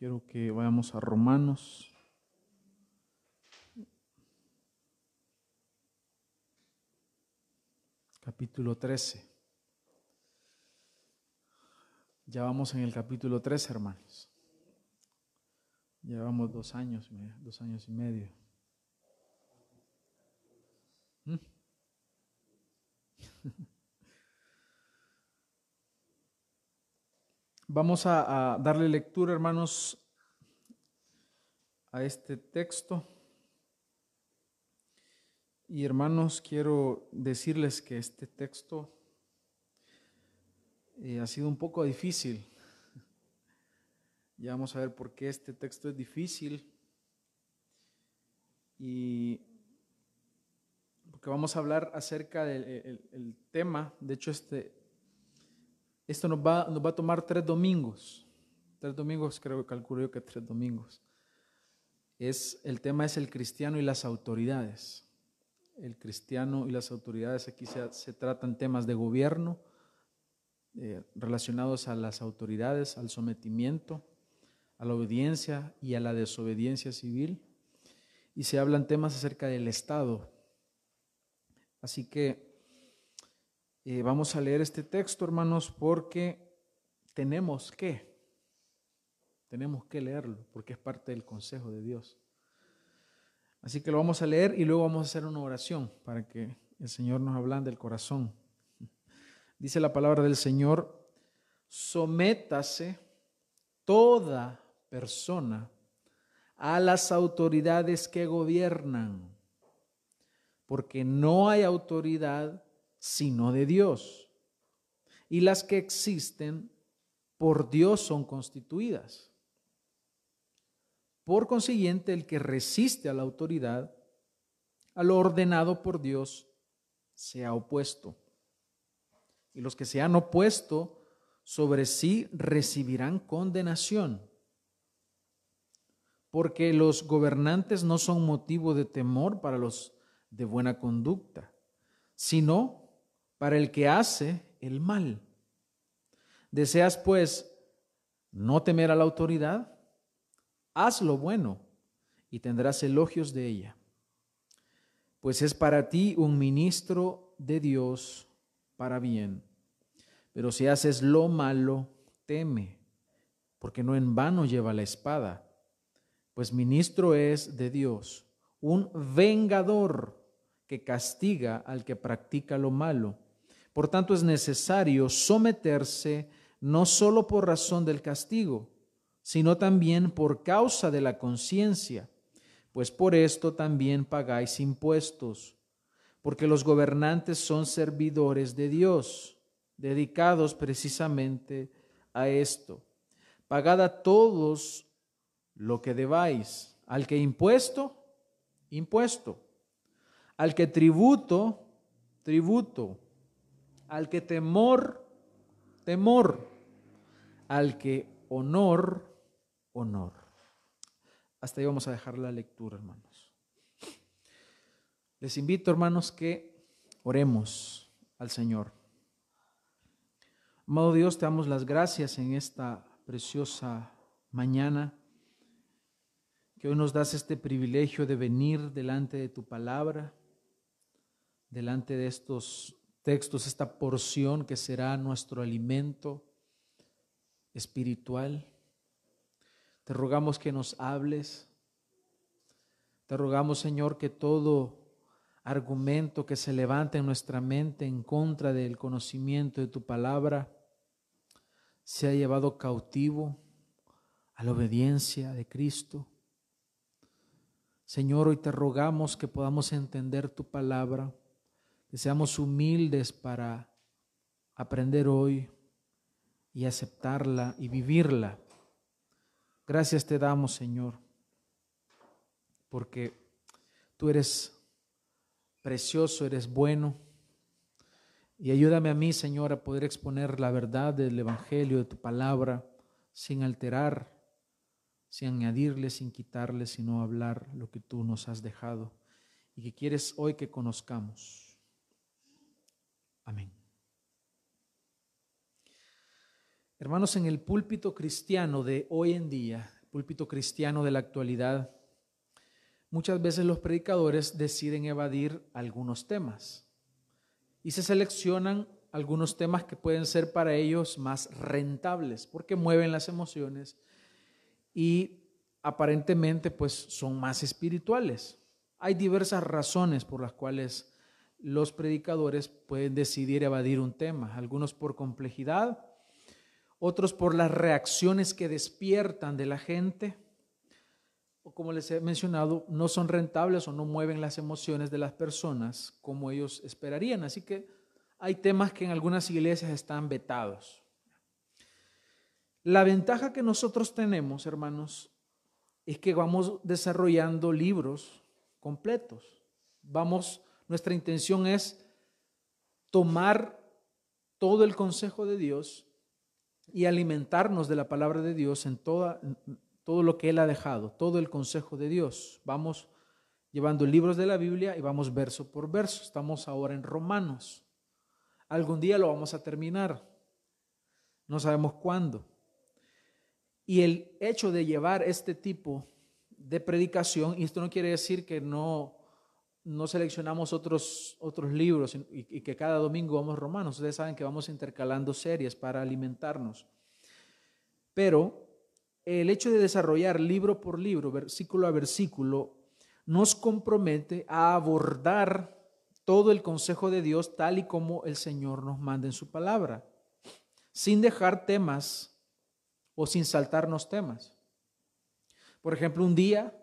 quiero que vayamos a Romanos. Capítulo 13. Ya vamos en el capítulo 13, hermanos. Llevamos dos años, dos años y medio. ¿Mm? Vamos a, darle lectura, hermanos, a este texto. Y hermanos, quiero decirles que este texto eh, ha sido un poco difícil. Ya vamos a ver por qué este texto es difícil. Y porque vamos a hablar acerca del tema. De hecho, este, esto nos va, nos va a tomar tres domingos. Tres domingos, creo que calculo yo que tres domingos. Es, el tema es el cristiano y las autoridades. El cristiano y las autoridades, aquí se, se tratan temas de gobierno eh, relacionados a las autoridades, al sometimiento, a la obediencia y a la desobediencia civil. Y se hablan temas acerca del Estado. Así que eh, vamos a leer este texto, hermanos, porque tenemos que, tenemos que leerlo, porque es parte del consejo de Dios. Así que lo vamos a leer y luego vamos a hacer una oración para que el Señor nos hablan del corazón. Dice la palabra del Señor, sométase toda persona a las autoridades que gobiernan, porque no hay autoridad sino de Dios. Y las que existen por Dios son constituidas. Por consiguiente, el que resiste a la autoridad, a lo ordenado por Dios, se ha opuesto. Y los que se han opuesto sobre sí recibirán condenación. Porque los gobernantes no son motivo de temor para los de buena conducta, sino para el que hace el mal. ¿Deseas pues no temer a la autoridad? Haz lo bueno y tendrás elogios de ella, pues es para ti un ministro de Dios para bien. Pero si haces lo malo, teme, porque no en vano lleva la espada, pues ministro es de Dios, un vengador que castiga al que practica lo malo por tanto, es necesario someterse no solo por razón del castigo, sino también por causa de la conciencia, pues por esto también pagáis impuestos, porque los gobernantes son servidores de Dios, dedicados precisamente a esto. Pagad a todos lo que debáis, al que impuesto, impuesto, al que tributo, tributo al que temor, temor, al que honor, honor. Hasta ahí vamos a dejar la lectura, hermanos. Les invito, hermanos, que oremos al Señor. Amado Dios, te damos las gracias en esta preciosa mañana, que hoy nos das este privilegio de venir delante de tu palabra, delante de estos textos, esta porción que será nuestro alimento espiritual. Te rogamos que nos hables. Te rogamos, Señor, que todo argumento que se levante en nuestra mente en contra del conocimiento de tu palabra sea llevado cautivo a la obediencia de Cristo. Señor, hoy te rogamos que podamos entender tu palabra que seamos humildes para aprender hoy y aceptarla y vivirla. Gracias te damos, Señor, porque tú eres precioso, eres bueno. Y ayúdame a mí, Señor, a poder exponer la verdad del Evangelio, de tu palabra, sin alterar, sin añadirle, sin quitarle, sino hablar lo que tú nos has dejado y que quieres hoy que conozcamos. Amén. Hermanos, en el púlpito cristiano de hoy en día púlpito cristiano de la actualidad, muchas veces los predicadores deciden evadir algunos temas y se seleccionan algunos temas que pueden ser para ellos más rentables porque mueven las emociones y aparentemente pues son más espirituales. Hay diversas razones por las cuales los predicadores pueden decidir evadir un tema, algunos por complejidad, otros por las reacciones que despiertan de la gente, o como les he mencionado, no son rentables o no mueven las emociones de las personas como ellos esperarían. Así que hay temas que en algunas iglesias están vetados. La ventaja que nosotros tenemos, hermanos, es que vamos desarrollando libros completos. Vamos, nuestra intención es tomar todo el consejo de Dios y alimentarnos de la palabra de Dios en toda, todo lo que Él ha dejado, todo el consejo de Dios. Vamos llevando libros de la Biblia y vamos verso por verso. Estamos ahora en Romanos. Algún día lo vamos a terminar. No sabemos cuándo. Y el hecho de llevar este tipo de predicación, y esto no quiere decir que no, no seleccionamos otros, otros libros y, y, que cada domingo vamos romanos. Ustedes saben que vamos intercalando series para alimentarnos. Pero el hecho de desarrollar libro por libro, versículo a versículo, nos compromete a abordar todo el consejo de Dios tal y como el Señor nos manda en su palabra, sin dejar temas o sin saltarnos temas. Por ejemplo, un día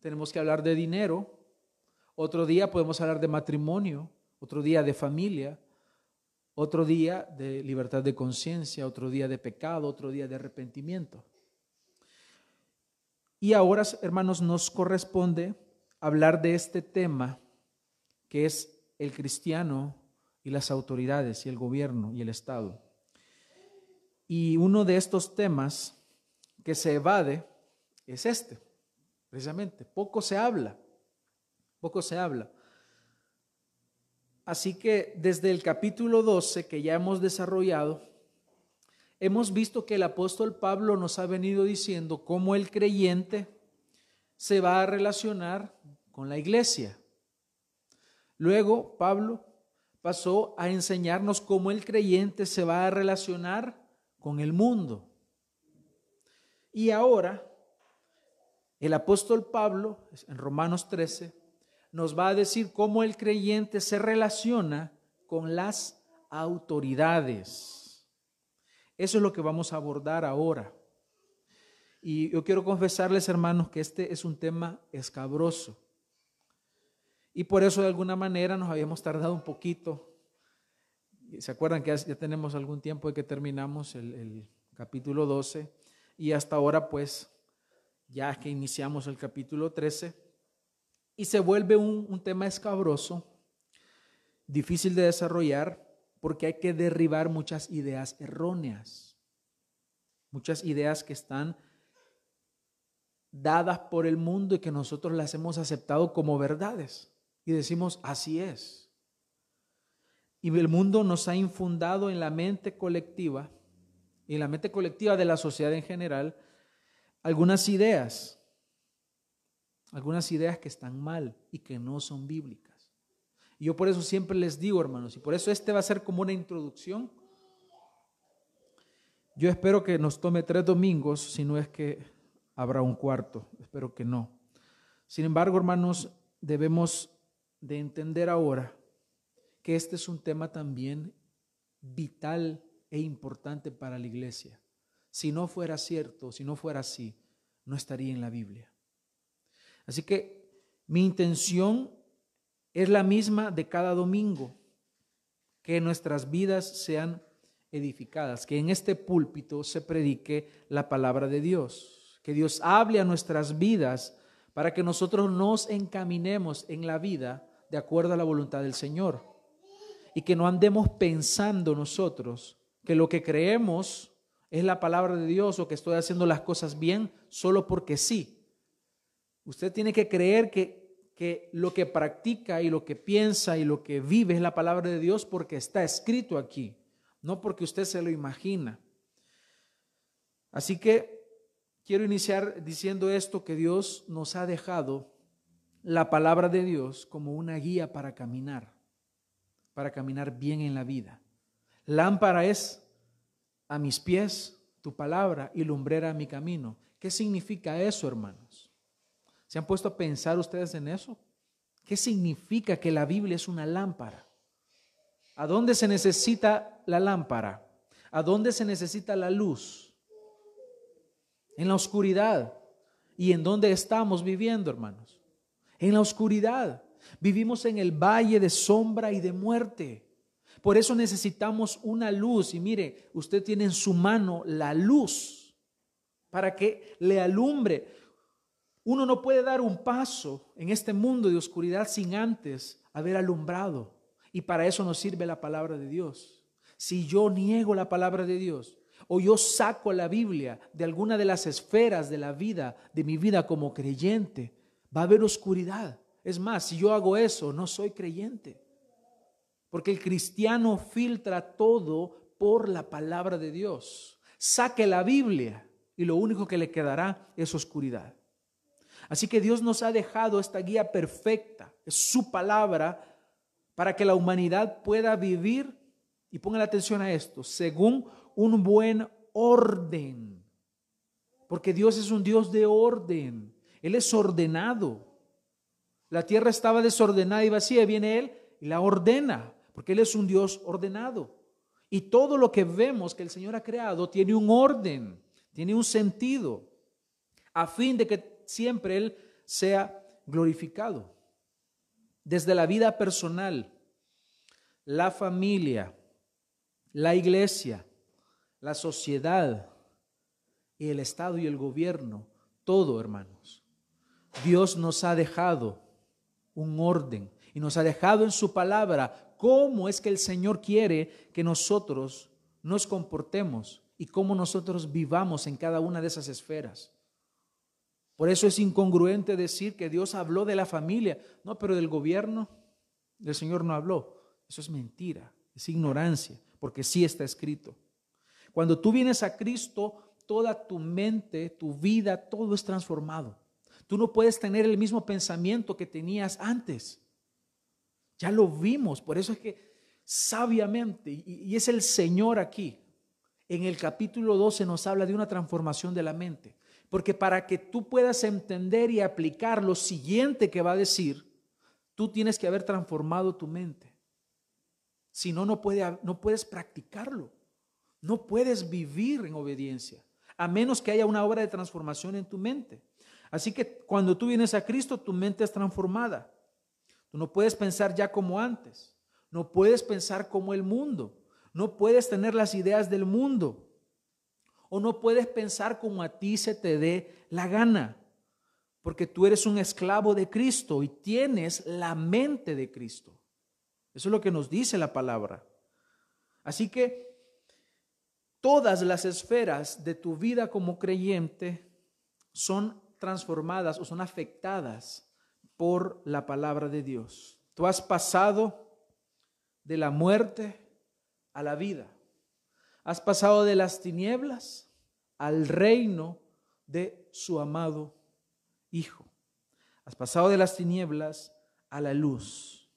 tenemos que hablar de dinero, otro día podemos hablar de matrimonio, otro día de familia, otro día de libertad de conciencia, otro día de pecado, otro día de arrepentimiento. Y ahora, hermanos, nos corresponde hablar de este tema que es el cristiano y las autoridades y el gobierno y el Estado. Y uno de estos temas que se evade es este, precisamente. Poco se habla, poco se habla. Así que desde el capítulo 12 que ya hemos desarrollado, hemos visto que el apóstol Pablo nos ha venido diciendo cómo el creyente se va a relacionar con la iglesia. Luego Pablo pasó a enseñarnos cómo el creyente se va a relacionar con el mundo. Y ahora, el apóstol Pablo, en Romanos 13, nos va a decir cómo el creyente se relaciona con las autoridades. Eso es lo que vamos a abordar ahora. Y yo quiero confesarles, hermanos, que este es un tema escabroso. Y por eso de alguna manera nos habíamos tardado un poquito ¿Se acuerdan que ya tenemos algún tiempo de que terminamos el, capítulo 12? Y hasta ahora, pues, ya que iniciamos el capítulo 13, y se vuelve un, un tema escabroso, difícil de desarrollar, porque hay que derribar muchas ideas erróneas, muchas ideas que están dadas por el mundo y que nosotros las hemos aceptado como verdades. Y decimos, así es. Y el mundo nos ha infundado en la mente colectiva y en la mente colectiva de la sociedad en general algunas ideas, algunas ideas que están mal y que no son bíblicas. Y yo por eso siempre les digo, hermanos, y por eso este va a ser como una introducción. Yo espero que nos tome tres domingos, si no es que habrá un cuarto, espero que no. Sin embargo, hermanos, debemos de entender ahora que este es un tema también vital e importante para la iglesia. Si no fuera cierto, si no fuera así, no estaría en la Biblia. Así que mi intención es la misma de cada domingo, que nuestras vidas sean edificadas, que en este púlpito se predique la palabra de Dios, que Dios hable a nuestras vidas para que nosotros nos encaminemos en la vida de acuerdo a la voluntad del Señor y que no andemos pensando nosotros que lo que creemos es la palabra de Dios o que estoy haciendo las cosas bien solo porque sí. Usted tiene que creer que, que lo que practica y lo que piensa y lo que vive es la palabra de Dios porque está escrito aquí, no porque usted se lo imagina. Así que quiero iniciar diciendo esto, que Dios nos ha dejado la palabra de Dios como una guía para caminar, para caminar bien en la vida. Lámpara es a mis pies tu palabra y lumbrera mi camino. ¿Qué significa eso, hermanos? ¿Se han puesto a pensar ustedes en eso? ¿Qué significa que la Biblia es una lámpara? ¿A dónde se necesita la lámpara? ¿A dónde se necesita la luz? En la oscuridad. ¿Y en dónde estamos viviendo, hermanos? En la oscuridad. Vivimos en el valle de sombra y de muerte. Por eso necesitamos una luz. Y mire, usted tiene en su mano la luz para que le alumbre. Uno no puede dar un paso en este mundo de oscuridad sin antes haber alumbrado. Y para eso nos sirve la palabra de Dios. Si yo niego la palabra de Dios o yo saco la Biblia de alguna de las esferas de la vida, de mi vida como creyente, va a haber oscuridad. Es más, si yo hago eso, no soy creyente. Porque el cristiano filtra todo por la palabra de Dios. Saque la Biblia y lo único que le quedará es oscuridad. Así que Dios nos ha dejado esta guía perfecta, es su palabra, para que la humanidad pueda vivir, y pongan atención a esto, según un buen orden. Porque Dios es un Dios de orden, Él es ordenado. La tierra estaba desordenada y vacía, viene Él y la ordena, porque Él es un Dios ordenado. Y todo lo que vemos que el Señor ha creado tiene un orden, tiene un sentido, a fin de que siempre Él sea glorificado. Desde la vida personal, la familia, la iglesia, la sociedad y el Estado y el gobierno, todo hermanos. Dios nos ha dejado un orden y nos ha dejado en su palabra cómo es que el Señor quiere que nosotros nos comportemos y cómo nosotros vivamos en cada una de esas esferas. Por eso es incongruente decir que Dios habló de la familia. No, pero del gobierno el Señor no habló. Eso es mentira, es ignorancia, porque sí está escrito. Cuando tú vienes a Cristo, toda tu mente, tu vida, todo es transformado. Tú no puedes tener el mismo pensamiento que tenías antes. Ya lo vimos, por eso es que sabiamente, y es el Señor aquí, en el capítulo 12 nos habla de una transformación de la mente. Porque para que tú puedas entender y aplicar lo siguiente que va a decir, tú tienes que haber transformado tu mente. Si no, no, puede, puedes practicarlo. No puedes vivir en obediencia, a menos que haya una obra de transformación en tu mente. Así que cuando tú vienes a Cristo, tu mente es transformada. Tú no puedes pensar ya como antes. No puedes pensar como el mundo. No puedes tener las ideas del mundo o no puedes pensar como a ti se te dé la gana, porque tú eres un esclavo de Cristo y tienes la mente de Cristo. Eso es lo que nos dice la palabra. Así que todas las esferas de tu vida como creyente son transformadas o son afectadas por la palabra de Dios. Tú has pasado de la muerte a la vida. Has pasado de las tinieblas al reino de su amado Hijo. Has pasado de las tinieblas a la luz.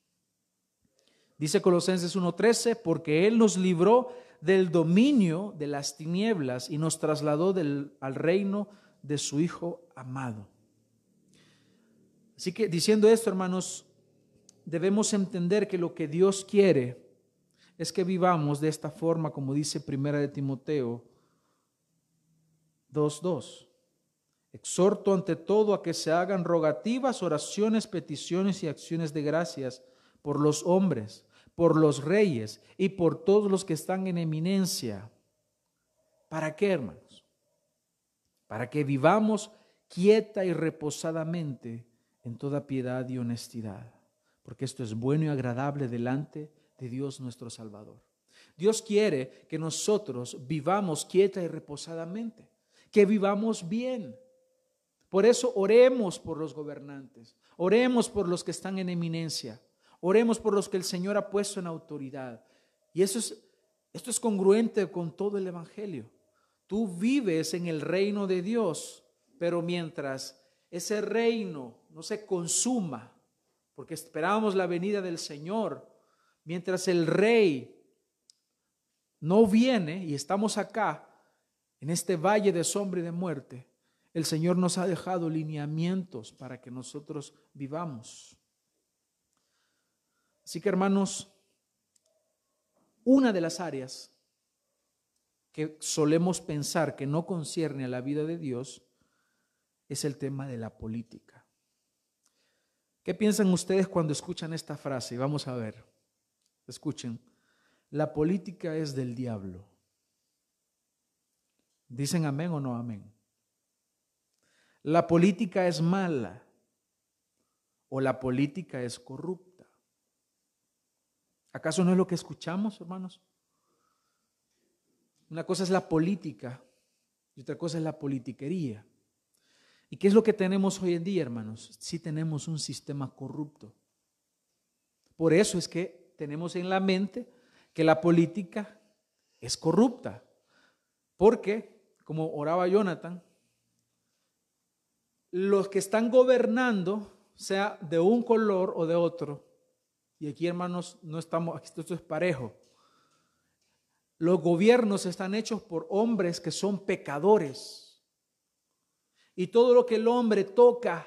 Dice Colosenses 1:13, porque Él nos libró del dominio de las tinieblas y nos trasladó al reino de su Hijo amado. Así que diciendo esto, hermanos, debemos entender que lo que Dios quiere es que vivamos de esta forma, como dice Primera de Timoteo 2.2. Exhorto ante todo a que se hagan rogativas, oraciones, peticiones y acciones de gracias por los hombres, por los reyes y por todos los que están en eminencia. ¿Para qué, hermanos? Para que vivamos quieta y reposadamente en toda piedad y honestidad, porque esto es bueno y agradable delante de Dios nuestro Salvador. Dios quiere que nosotros vivamos quieta y reposadamente, que vivamos bien. Por eso oremos por los gobernantes, oremos por los que están en eminencia, oremos por los que el Señor ha puesto en autoridad. Y eso es, esto es congruente con todo el Evangelio. Tú vives en el reino de Dios, pero mientras ese reino no se consuma, porque esperábamos la venida del Señor, mientras el rey no viene y estamos acá, en este valle de sombra y de muerte, el Señor nos ha dejado lineamientos para que nosotros vivamos. Así que hermanos, una de las áreas que solemos pensar que no concierne a la vida de Dios es el tema de la política. ¿Qué piensan ustedes cuando escuchan esta frase? Vamos a ver. Escuchen. La política es del diablo. ¿Dicen amén o no amén? La política es mala o la política es corrupta. ¿Acaso no es lo que escuchamos, hermanos? Una cosa es la política y otra cosa es la politiquería. ¿Y qué es lo que tenemos hoy en día, hermanos? Sí tenemos un sistema corrupto. Por eso es que tenemos en la mente que la política es corrupta. Porque, como oraba Jonathan, los que están gobernando, sea de un color o de otro, y aquí hermanos, no estamos, esto es parejo, los gobiernos están hechos por hombres que son pecadores. Y todo lo que el hombre toca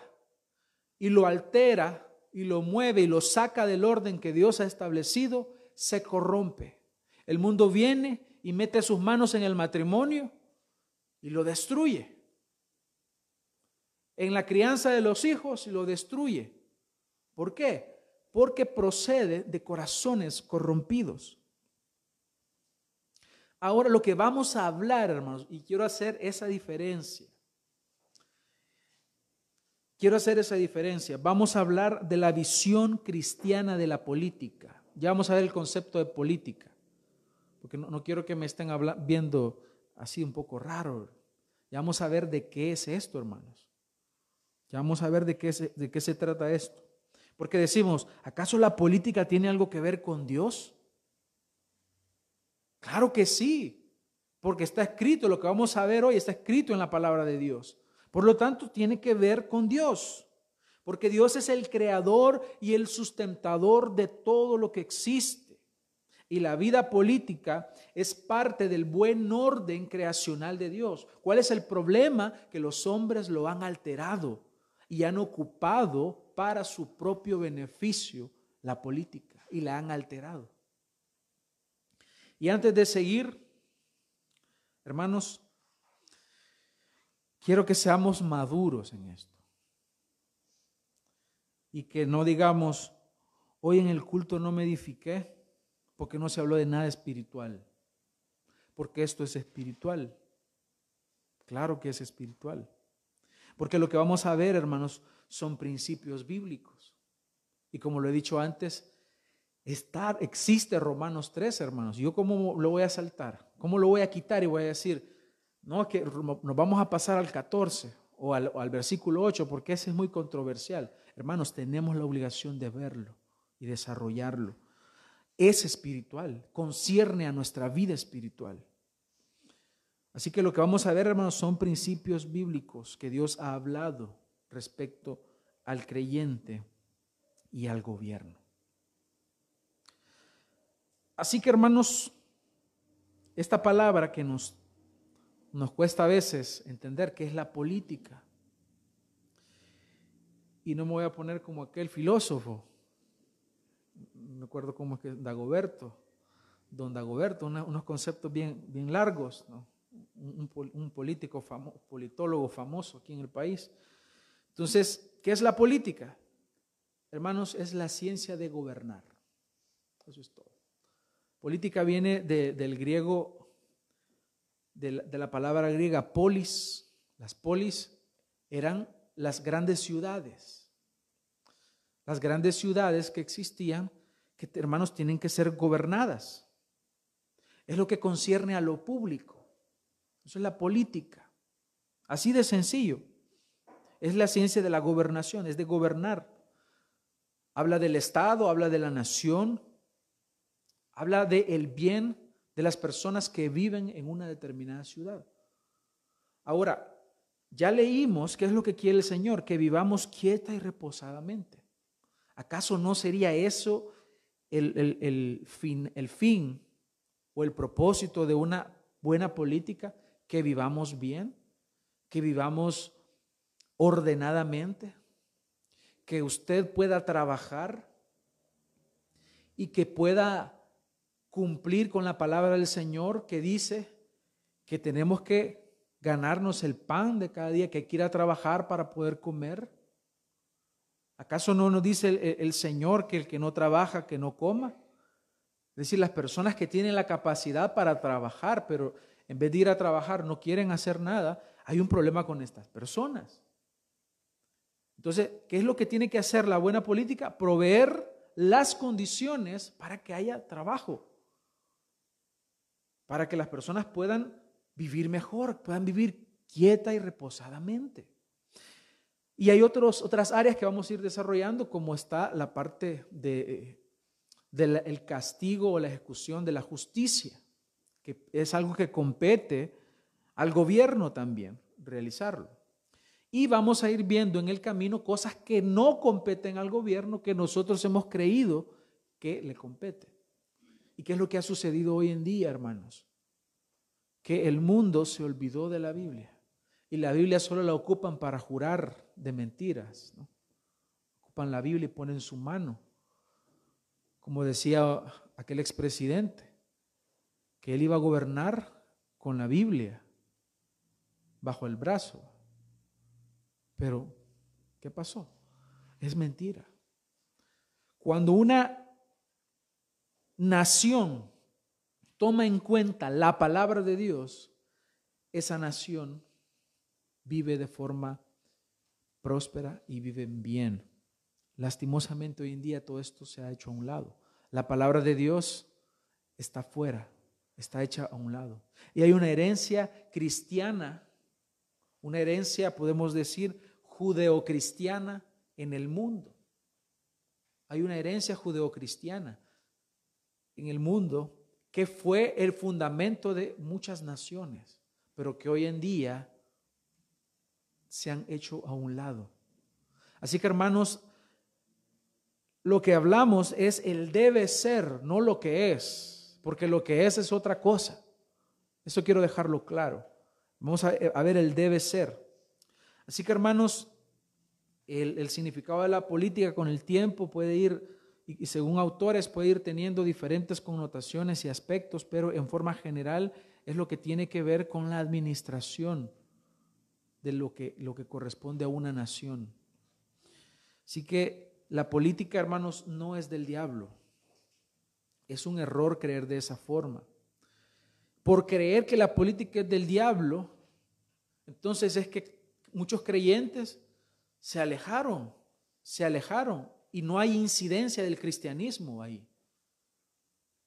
y lo altera y lo mueve y lo saca del orden que Dios ha establecido, se corrompe. El mundo viene y mete sus manos en el matrimonio y lo destruye. En la crianza de los hijos y lo destruye. ¿Por qué? Porque procede de corazones corrompidos. Ahora lo que vamos a hablar, hermanos, y quiero hacer esa diferencia. Quiero hacer esa diferencia. Vamos a hablar de la visión cristiana de la política. Ya vamos a ver el concepto de política, porque no, quiero que me estén viendo así un poco raro. Ya vamos a ver de qué es esto, hermanos. Ya vamos a ver de qué, de qué se trata esto. Porque decimos, ¿acaso la política tiene algo que ver con Dios? Claro que sí, porque está escrito, lo que vamos a ver hoy está escrito en la palabra de Dios. Por lo tanto, tiene que ver con Dios, porque Dios es el creador y el sustentador de todo lo que existe. Y la vida política es parte del buen orden creacional de Dios. ¿Cuál es el problema? Que los hombres lo han alterado y han ocupado para su propio beneficio la política y la han alterado. Y antes de seguir, hermanos, quiero que seamos maduros en esto. Y que no digamos, hoy en el culto no me edifiqué porque no se habló de nada espiritual. Porque esto es espiritual. Claro que es espiritual. Porque lo que vamos a ver, hermanos, son principios bíblicos. Y como lo he dicho antes, Estar, existe Romanos 3, hermanos. ¿Yo cómo lo voy a saltar? ¿Cómo lo voy a quitar y voy a decir, no, que nos vamos a pasar al 14 o al, o al versículo 8 porque ese es muy controversial? Hermanos, tenemos la obligación de verlo y desarrollarlo. Es espiritual, concierne a nuestra vida espiritual. Así que lo que vamos a ver, hermanos, son principios bíblicos que Dios ha hablado respecto al creyente y al gobierno. Así que hermanos, esta palabra que nos, nos cuesta a veces entender que es la política, y no me voy a poner como aquel filósofo, me acuerdo cómo es que Dagoberto, don Dagoberto, unos conceptos bien, bien largos, un, político famoso, politólogo famoso aquí en el país. Entonces, ¿qué es la política? Hermanos, es la ciencia de gobernar. Eso es todo. Política viene del griego, de la palabra griega polis. Las polis eran las grandes ciudades. Las grandes ciudades que existían, que hermanos tienen que ser gobernadas. Es lo que concierne a lo público. Eso es la política. Así de sencillo. Es la ciencia de la gobernación, es de gobernar. Habla del Estado, habla de la nación, Habla de el bien de las personas que viven en una determinada ciudad. Ahora, ya leímos qué es lo que quiere el Señor, que vivamos quieta y reposadamente. ¿Acaso no sería eso el, fin, el fin o el propósito de una buena política? Que vivamos bien, que vivamos ordenadamente, que usted pueda trabajar y que pueda cumplir con la palabra del Señor que dice que tenemos que ganarnos el pan de cada día, que hay que ir a trabajar para poder comer. ¿Acaso no nos dice el, Señor que el que no trabaja, que no coma? Es decir, las personas que tienen la capacidad para trabajar, pero en vez de ir a trabajar no quieren hacer nada, hay un problema con estas personas. Entonces, ¿qué es lo que tiene que hacer la buena política? Proveer las condiciones para que haya trabajo, para que las personas puedan vivir mejor, puedan vivir quieta y reposadamente. Y hay otros, otras áreas que vamos a ir desarrollando, como está la parte del de, castigo o la ejecución de la justicia, que es algo que compete al gobierno también realizarlo. Y vamos a ir viendo en el camino cosas que no competen al gobierno, que nosotros hemos creído que le compete. ¿Y qué es lo que ha sucedido hoy en día, hermanos? Que el mundo se olvidó de la Biblia. Y la Biblia solo la ocupan para jurar de mentiras. Ocupan la Biblia y ponen su mano. Como decía aquel expresidente, que él iba a gobernar con la Biblia bajo el brazo. Pero, ¿qué pasó? Es mentira. Cuando una nación toma en cuenta la palabra de Dios, esa nación vive de forma próspera y vive bien. Lastimosamente hoy en día todo esto se ha hecho a un lado. La palabra de Dios está fuera, está hecha a un lado. Y hay una herencia cristiana, una herencia, podemos decir, judeocristiana en el mundo. Hay una herencia judeocristiana en el mundo que fue el fundamento de muchas naciones, pero que hoy en día se han hecho a un lado. Así que hermanos, lo que hablamos es el debe ser, no lo que es, porque lo que es es otra cosa. Eso quiero dejarlo claro. Vamos a, ver el debe ser. Así que hermanos, el, significado de la política con el tiempo puede ir, y según autores, puede ir teniendo diferentes connotaciones y aspectos, pero en forma general es lo que tiene que ver con la administración de lo que, lo que corresponde a una nación. Así que la política, hermanos, no es del diablo. Es un error creer de esa forma. Por creer que la política es del diablo, entonces es que muchos creyentes se alejaron, se alejaron y no hay incidencia del cristianismo ahí.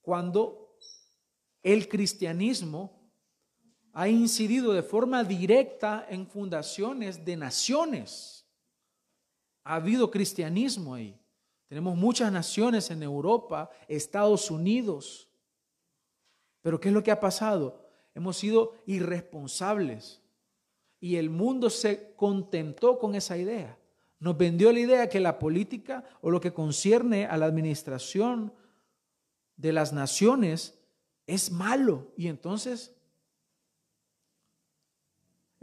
Cuando el cristianismo ha incidido de forma directa en fundaciones de naciones. Ha habido cristianismo ahí. Tenemos muchas naciones en Europa, Estados Unidos. Pero ¿qué es lo que ha pasado? Hemos sido irresponsables y el mundo se contentó con esa idea. Nos vendió la idea que la política o lo que concierne a la administración de las naciones es malo. Y entonces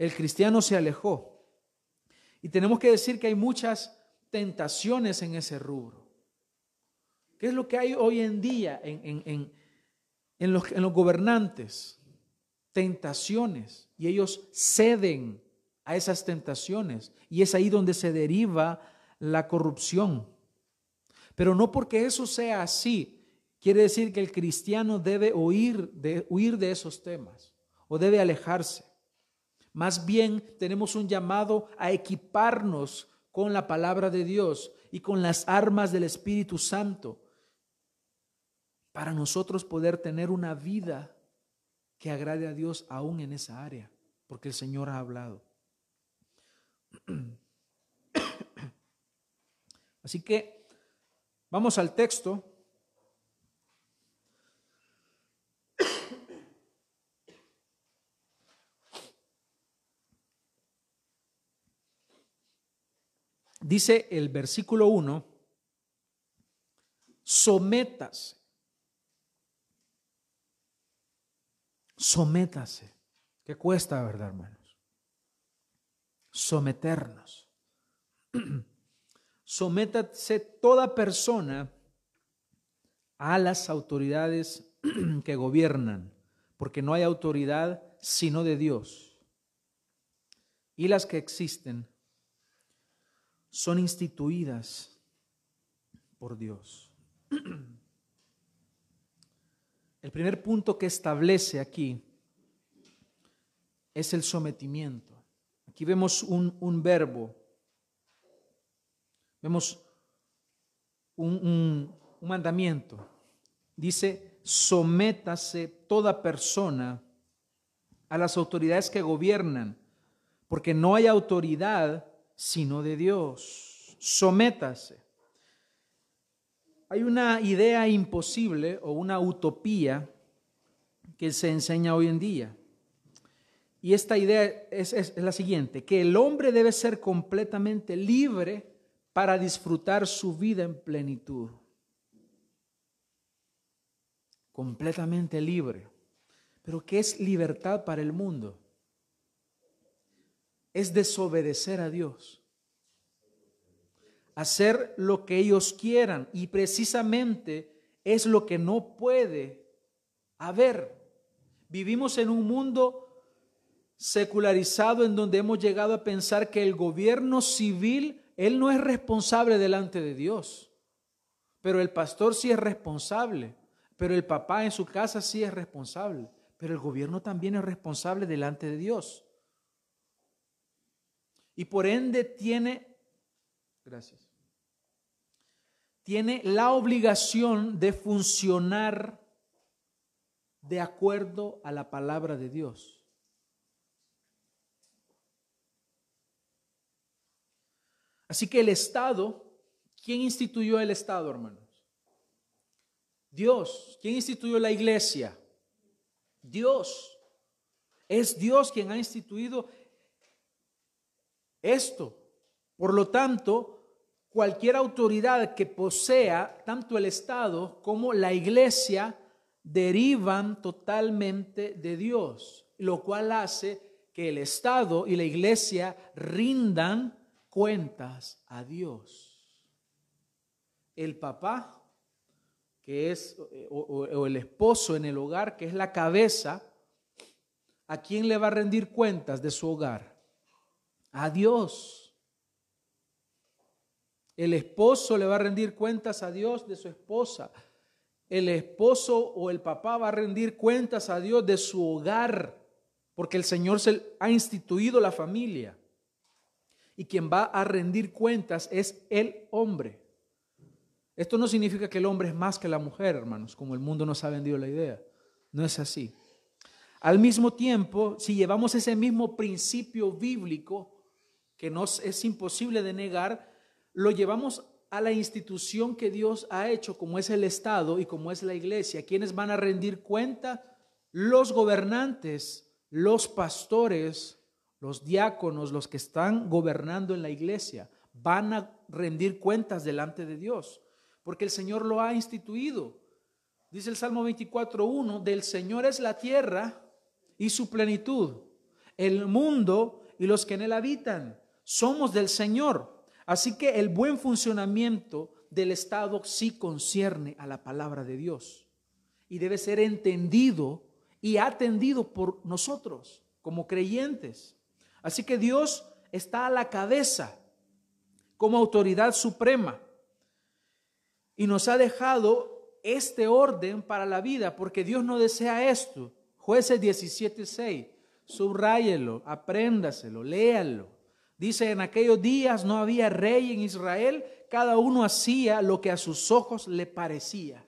el cristiano se alejó. Y tenemos que decir que hay muchas tentaciones en ese rubro. ¿Qué es lo que hay hoy en día en, en los gobernantes? tentaciones y ellos ceden a esas tentaciones y es ahí donde se deriva la corrupción. Pero no porque eso sea así, quiere decir que el cristiano debe huir de, huir de esos temas o debe alejarse. Más bien tenemos un llamado a equiparnos con la palabra de Dios y con las armas del Espíritu Santo para nosotros poder tener una vida que agrade a Dios aún en esa área, porque el Señor ha hablado. Así que vamos al texto. Dice el versículo 1, sométase. Sométase. ¿Qué cuesta, verdad, hermanos? Someternos. Sométase toda persona a las autoridades que gobiernan, porque no hay autoridad sino de Dios. Y las que existen son instituidas por Dios. El primer punto que establece aquí es el sometimiento. Aquí vemos un, un verbo, vemos un, un mandamiento. Dice, sométase toda persona a las autoridades que gobiernan, porque no hay autoridad sino de Dios. Sométase. Hay una idea imposible o una utopía que se enseña hoy en día. Y esta idea es, es, la siguiente, que el hombre debe ser completamente libre para disfrutar su vida en plenitud. Completamente libre. Pero ¿qué es libertad para el mundo? Es desobedecer a Dios. Hacer lo que ellos quieran. Y precisamente es lo que no puede haber. Vivimos en un mundo secularizado en donde hemos llegado a pensar que el gobierno civil, él no es responsable delante de Dios, pero el pastor sí es responsable, pero el papá en su casa sí es responsable, pero el gobierno también es responsable delante de Dios. Y por ende tiene, gracias, tiene la obligación de funcionar de acuerdo a la palabra de Dios. Así que el Estado, ¿quién instituyó el Estado, hermanos? Dios. ¿Quién instituyó la iglesia? Dios. Es Dios quien ha instituido esto. Por lo tanto, cualquier autoridad que posea tanto el Estado como la iglesia derivan totalmente de Dios, lo cual hace que el Estado y la iglesia rindan cuentas a Dios. El papá, que es, o, el esposo en el hogar, que es la cabeza, ¿a quién le va a rendir cuentas de su hogar? A Dios. El esposo le va a rendir cuentas a Dios de su esposa. El esposo o el papá va a rendir cuentas a Dios de su hogar, porque el Señor se ha instituido la familia. Y quien va a rendir cuentas es el hombre. Esto no significa que el hombre es más que la mujer, hermanos, como el mundo nos ha vendido la idea. No es así. Al mismo tiempo, si llevamos ese mismo principio bíblico, que nos es imposible de negar, lo llevamos a la institución que Dios ha hecho, como es el Estado y como es la iglesia. ¿Quiénes van a rendir cuenta? Los gobernantes, los pastores, los diáconos, los que están gobernando en la iglesia, van a rendir cuentas delante de Dios, porque el Señor lo ha instituido. Dice el Salmo 24.1, del Señor es la tierra y su plenitud, el mundo y los que en él habitan. Somos del Señor Así que el buen funcionamiento del Estado sí concierne a la palabra de Dios y debe ser entendido y atendido por nosotros como creyentes. Así que Dios está a la cabeza como autoridad suprema y nos ha dejado este orden para la vida porque Dios no desea esto. Jueces 17:6, subráyelo, apréndaselo, léalo. Dice, en aquellos días no había rey en Israel, cada uno hacía lo que a sus ojos le parecía.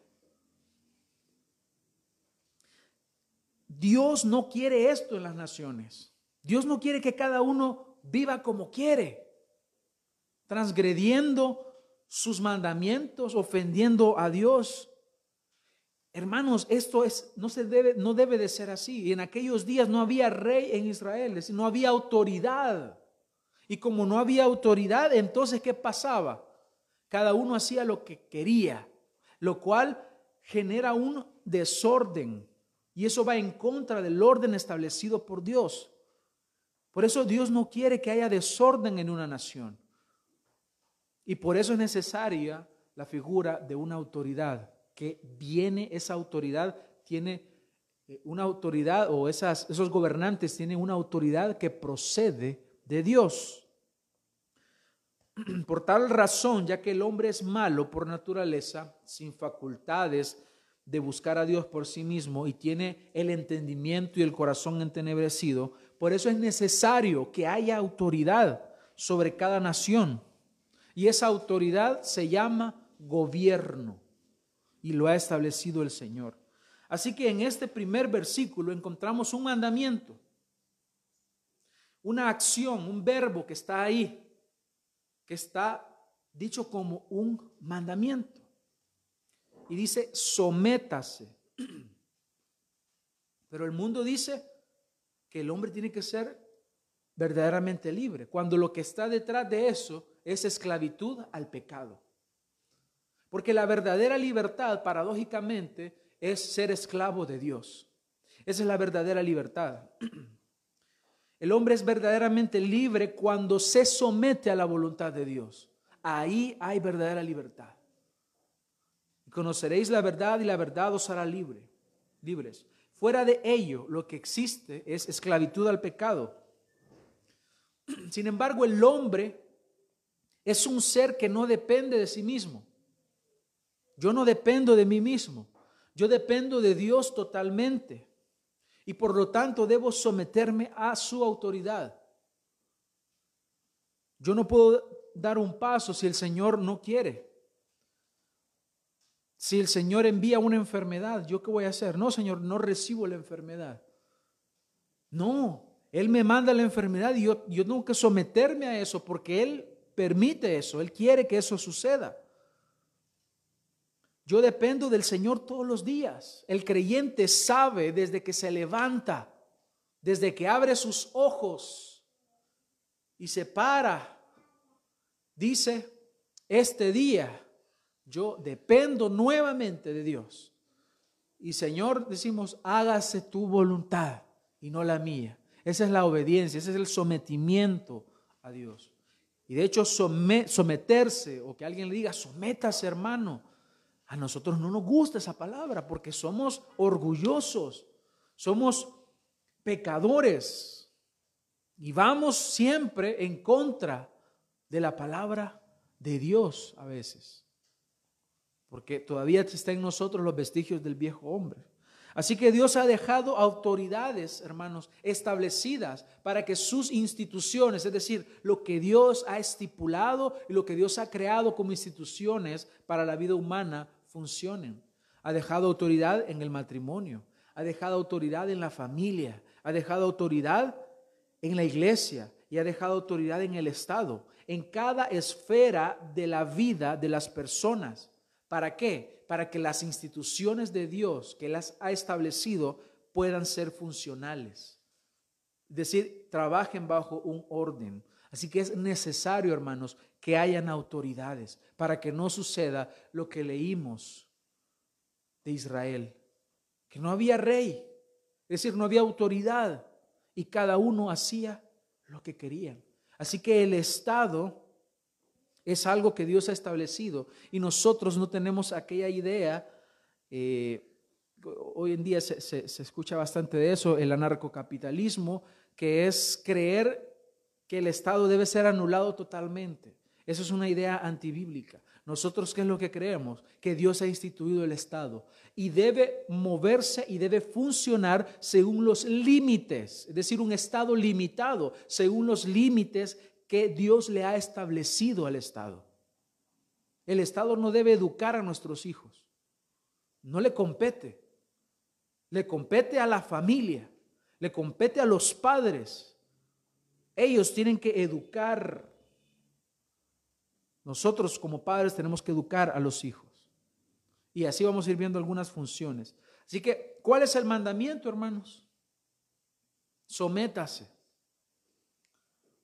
Dios no quiere esto en las naciones. Dios no quiere que cada uno viva como quiere, transgrediendo sus mandamientos, ofendiendo a Dios. Hermanos, esto es, no, se debe, no debe de ser así. En aquellos días no había rey en Israel, no había autoridad. Y como no había autoridad, entonces ¿qué pasaba? Cada uno hacía lo que quería, lo cual genera un desorden. Y eso va en contra del orden establecido por Dios. Por eso Dios no quiere que haya desorden en una nación. Y por eso es necesaria la figura de una autoridad, que viene, esa autoridad tiene eh, una autoridad o esos gobernantes tienen una autoridad que procede de Dios. Por tal razón, ya que el hombre es malo por naturaleza, sin facultades de buscar a Dios por sí mismo y tiene el entendimiento y el corazón entenebrecido, por eso es necesario que haya autoridad sobre cada nación. Y esa autoridad se llama gobierno y lo ha establecido el Señor. Así que en este primer versículo encontramos un mandamiento, una acción, un verbo que está ahí, que está dicho como un mandamiento. Y dice, sométase. Pero el mundo dice, que el hombre tiene que ser verdaderamente libre, cuando lo que está detrás de eso es esclavitud al pecado. Porque la verdadera libertad, paradójicamente, es ser esclavo de Dios. Esa es la verdadera libertad. El hombre es verdaderamente libre cuando se somete a la voluntad de Dios. Ahí hay verdadera libertad. Conoceréis la verdad y la verdad os hará libre, libres. Fuera de ello, lo que existe es esclavitud al pecado. Sin embargo, el hombre es un ser que no depende de sí mismo. Yo no dependo de mí mismo. Yo dependo de Dios totalmente. Y por lo tanto debo someterme a su autoridad. Yo no puedo dar un paso si el Señor no quiere. Si el Señor envía una enfermedad, ¿yo qué voy a hacer? No, Señor, no recibo la enfermedad. No, Él me manda la enfermedad y yo, yo tengo que someterme a eso porque Él permite eso, Él quiere que eso suceda. Yo dependo del Señor todos los días. El creyente sabe desde que se levanta, desde que abre sus ojos y se para, dice, este día yo dependo nuevamente de Dios. Y Señor, decimos, hágase tu voluntad y no la mía. Esa es la obediencia, ese es el sometimiento a Dios. Y de hecho, someterse o que alguien le diga, sométase hermano, a nosotros no nos gusta esa palabra porque somos orgullosos, somos pecadores y vamos siempre en contra de la palabra de Dios a veces porque todavía está en nosotros los vestigios del viejo hombre. Así que Dios ha dejado autoridades, hermanos, establecidas para que sus instituciones, es decir, lo que Dios ha estipulado y lo que Dios ha creado como instituciones para la vida humana, funcionen. Ha dejado autoridad en el matrimonio, ha dejado autoridad en la familia, ha dejado autoridad en la iglesia y ha dejado autoridad en el Estado, en cada esfera de la vida de las personas. ¿Para qué? Para que las instituciones de Dios que las ha establecido puedan ser funcionales. Es decir, trabajen bajo un orden. Así que es necesario, hermanos, que hayan autoridades para que no suceda lo que leímos de Israel, que no había rey, es decir, no había autoridad y cada uno hacía lo que querían. Así que el Estado es algo que Dios ha establecido y nosotros no tenemos aquella idea. Eh, hoy en día se, escucha bastante de eso, el anarcocapitalismo, que es creer que el Estado debe ser anulado totalmente. Eso es una idea antibíblica. Nosotros, ¿qué es lo que creemos? Que Dios ha instituido el Estado y debe moverse y debe funcionar según los límites, es decir, un Estado limitado, según los límites que Dios le ha establecido al Estado. El Estado no debe educar a nuestros hijos. No le compete. Le compete a la familia. Le compete a los padres. Ellos tienen que educar. Nosotros como padres tenemos que educar a los hijos. Y así vamos a ir viendo algunas funciones. Así que, ¿cuál es el mandamiento, hermanos? Sométase.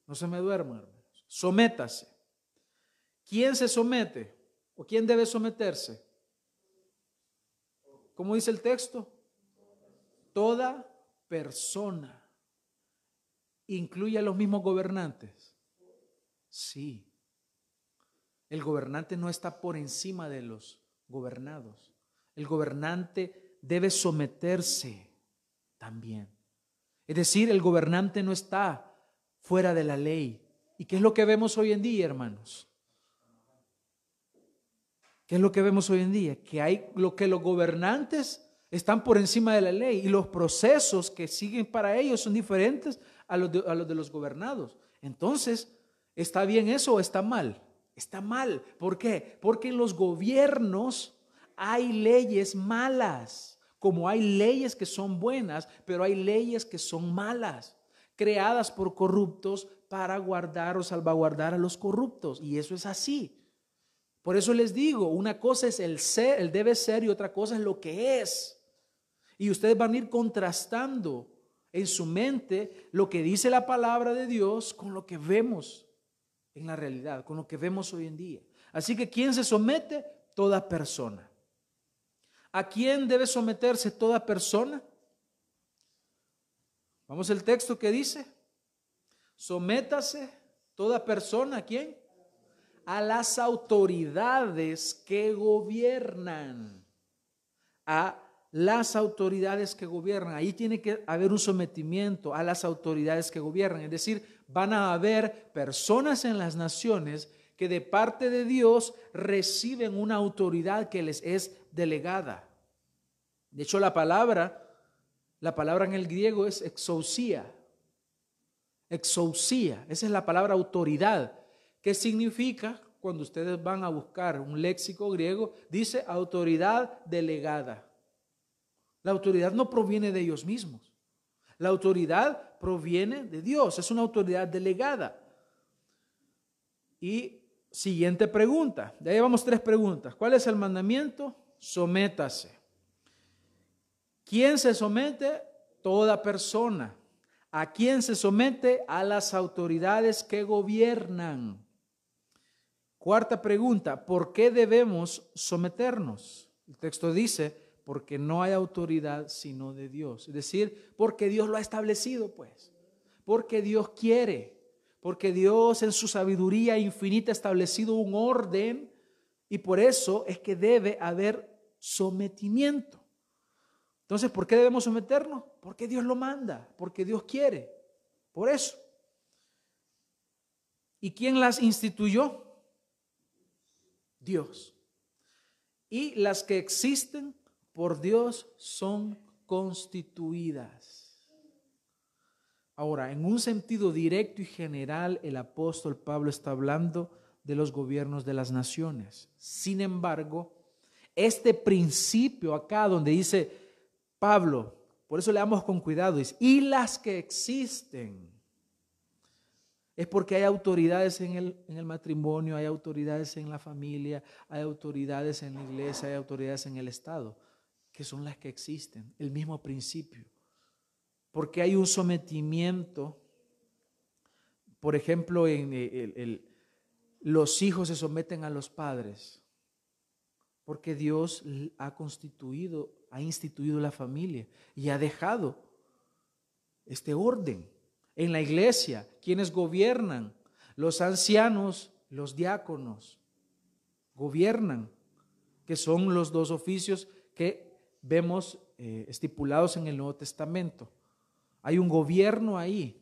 No se me duerman, hermanos. Sométase. ¿Quién se somete? ¿O quién debe someterse? ¿Cómo dice el texto? Toda persona. ¿Incluye a los mismos gobernantes? Sí. El gobernante no está por encima de los gobernados. El gobernante debe someterse también. Es decir, el gobernante no está fuera de la ley. ¿Y qué es lo que vemos hoy en día, hermanos? ¿Qué es lo que vemos hoy en día? Que hay lo que los gobernantes están por encima de la ley y los procesos que siguen para ellos son diferentes a los de, a los, de los gobernados. Entonces, ¿está bien eso o está mal? Está mal. ¿Por qué? Porque en los gobiernos hay leyes malas, como hay leyes que son buenas, pero hay leyes que son malas, creadas por corruptos para guardar o salvaguardar a los corruptos. Y eso es así. Por eso les digo, una cosa es el ser, el debe ser y otra cosa es lo que es. Y ustedes van a ir contrastando en su mente lo que dice la palabra de Dios con lo que vemos en la realidad, con lo que vemos hoy en día. Así que ¿quién se somete? Toda persona. ¿A quién debe someterse toda persona? Vamos al texto que dice, sométase toda persona, ¿a quién? A las autoridades que gobiernan. A las autoridades que gobiernan. Ahí tiene que haber un sometimiento a las autoridades que gobiernan. Es decir, van a haber personas en las naciones que de parte de Dios reciben una autoridad que les es delegada. De hecho, la palabra, la palabra en el griego es exousia. Exousia, esa es la palabra autoridad. ¿Qué significa? Cuando ustedes van a buscar un léxico griego, dice autoridad delegada. La autoridad no proviene de ellos mismos. La autoridad proviene de Dios, es una autoridad delegada. Y siguiente pregunta, ya llevamos tres preguntas. ¿Cuál es el mandamiento? Sométase. ¿Quién se somete? Toda persona. ¿A quién se somete? A las autoridades que gobiernan. Cuarta pregunta, ¿por qué debemos someternos? El texto dice, porque no hay autoridad sino de Dios. Es decir, porque Dios lo ha establecido, pues. Porque Dios quiere. Porque Dios en su sabiduría infinita ha establecido un orden y por eso es que debe haber sometimiento. Entonces, ¿por qué debemos someternos? Porque Dios lo manda, porque Dios quiere. Por eso. ¿Y quién las instituyó? Dios. Y las que existen por Dios son constituidas. Ahora, en un sentido directo y general, el apóstol Pablo está hablando de los gobiernos de las naciones. Sin embargo, este principio acá donde dice Pablo, por eso le damos con cuidado, es, y las que existen, es porque hay autoridades en el, en el, matrimonio, hay autoridades en la familia, hay autoridades en la iglesia, hay autoridades en el Estado que son las que existen, el mismo principio. Porque hay un sometimiento, por ejemplo, en el, los hijos se someten a los padres, porque Dios ha constituido, ha instituido la familia y ha dejado este orden. En la iglesia, quienes gobiernan, los ancianos, los diáconos, gobiernan, que son los dos oficios que vemos eh, estipulados en el Nuevo Testamento. Hay un gobierno ahí,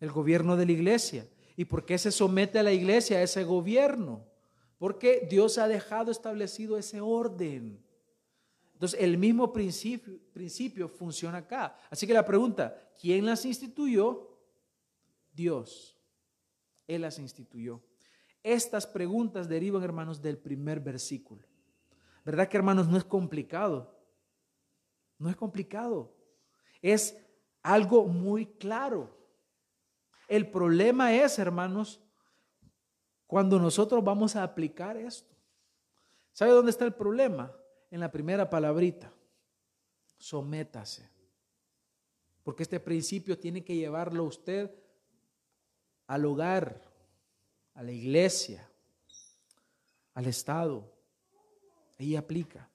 el gobierno de la iglesia. ¿Y por qué se somete a la iglesia a ese gobierno? Porque Dios ha dejado establecido ese orden. Entonces, el mismo principio, principio funciona acá. Así que la pregunta, ¿quién las instituyó? Dios. Él las instituyó. Estas preguntas derivan, hermanos, del primer versículo. ¿Verdad que hermanos no es complicado? No es complicado. Es algo muy claro. El problema es, hermanos, cuando nosotros vamos a aplicar esto. ¿Sabe dónde está el problema? En la primera palabrita. Sométase. Porque este principio tiene que llevarlo usted al hogar, a la iglesia, al Estado. Ahí aplica.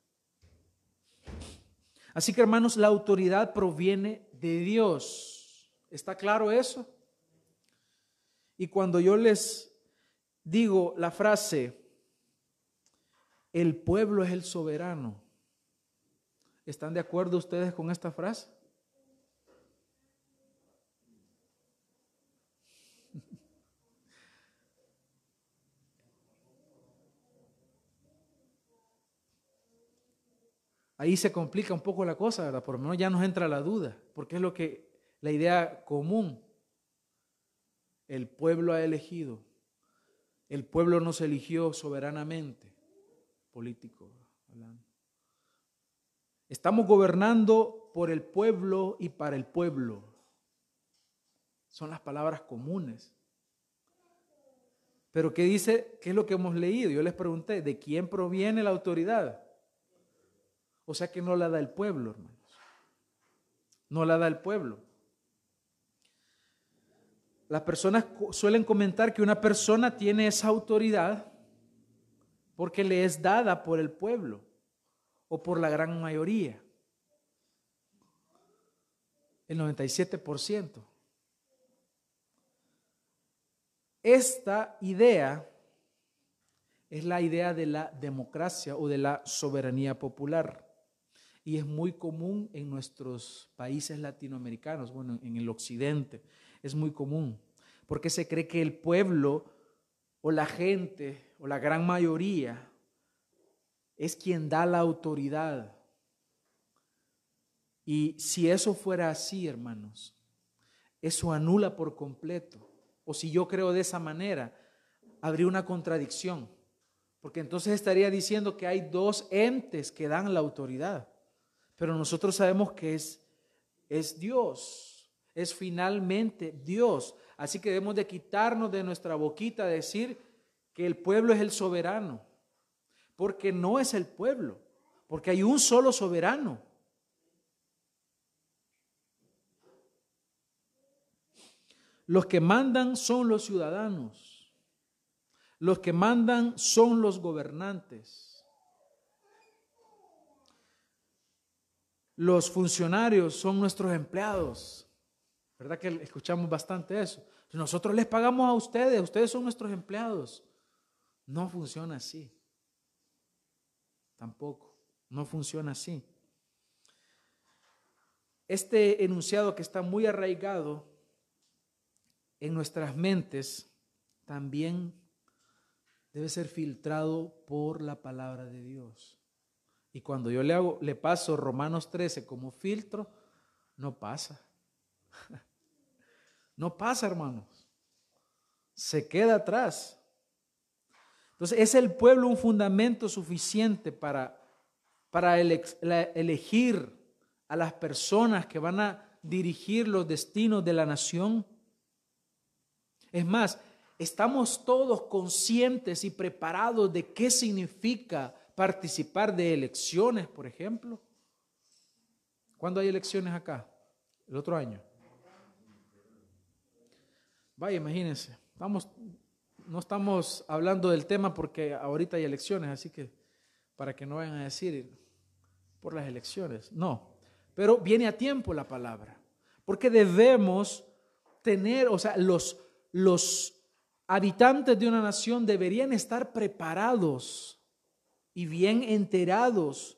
Así que hermanos, la autoridad proviene de Dios. ¿Está claro eso? Y cuando yo les digo la frase, el pueblo es el soberano, ¿están de acuerdo ustedes con esta frase? Ahí se complica un poco la cosa, ¿verdad? Por lo menos ya nos entra la duda, porque es lo que la idea común. El pueblo ha elegido. El pueblo nos eligió soberanamente, político hablando. Estamos gobernando por el pueblo y para el pueblo. Son las palabras comunes. Pero ¿qué dice? ¿Qué es lo que hemos leído? Yo les pregunté, ¿de quién proviene la autoridad? O sea que no la da el pueblo, hermanos. No la da el pueblo. Las personas suelen comentar que una persona tiene esa autoridad porque le es dada por el pueblo o por la gran mayoría. El 97%. Esta idea es la idea de la democracia o de la soberanía popular y es muy común en nuestros países latinoamericanos, bueno, en el occidente, es muy común, porque se cree que el pueblo o la gente o la gran mayoría es quien da la autoridad. Y si eso fuera así, hermanos, eso anula por completo. O si yo creo de esa manera, habría una contradicción, porque entonces estaría diciendo que hay dos entes que dan la autoridad. Pero nosotros sabemos que es, es Dios, es finalmente Dios. Así que debemos de quitarnos de nuestra boquita decir que el pueblo es el soberano, porque no es el pueblo, porque hay un solo soberano. Los que mandan son los ciudadanos, los que mandan son los gobernantes. Los funcionarios son nuestros empleados. ¿Verdad que escuchamos bastante eso? Nosotros les pagamos a ustedes, ustedes son nuestros empleados. No funciona así. Tampoco. No funciona así. Este enunciado que está muy arraigado en nuestras mentes también debe ser filtrado por la palabra de Dios. Y cuando yo le, hago, le paso Romanos 13 como filtro, no pasa. No pasa, hermanos. Se queda atrás. Entonces, ¿es el pueblo un fundamento suficiente para, para elegir a las personas que van a dirigir los destinos de la nación? Es más, ¿estamos todos conscientes y preparados de qué significa participar de elecciones, por ejemplo. ¿Cuándo hay elecciones acá? El otro año. Vaya, imagínense. Vamos, no estamos hablando del tema porque ahorita hay elecciones, así que para que no vayan a decir por las elecciones. No, pero viene a tiempo la palabra. Porque debemos tener, o sea, los, los habitantes de una nación deberían estar preparados y bien enterados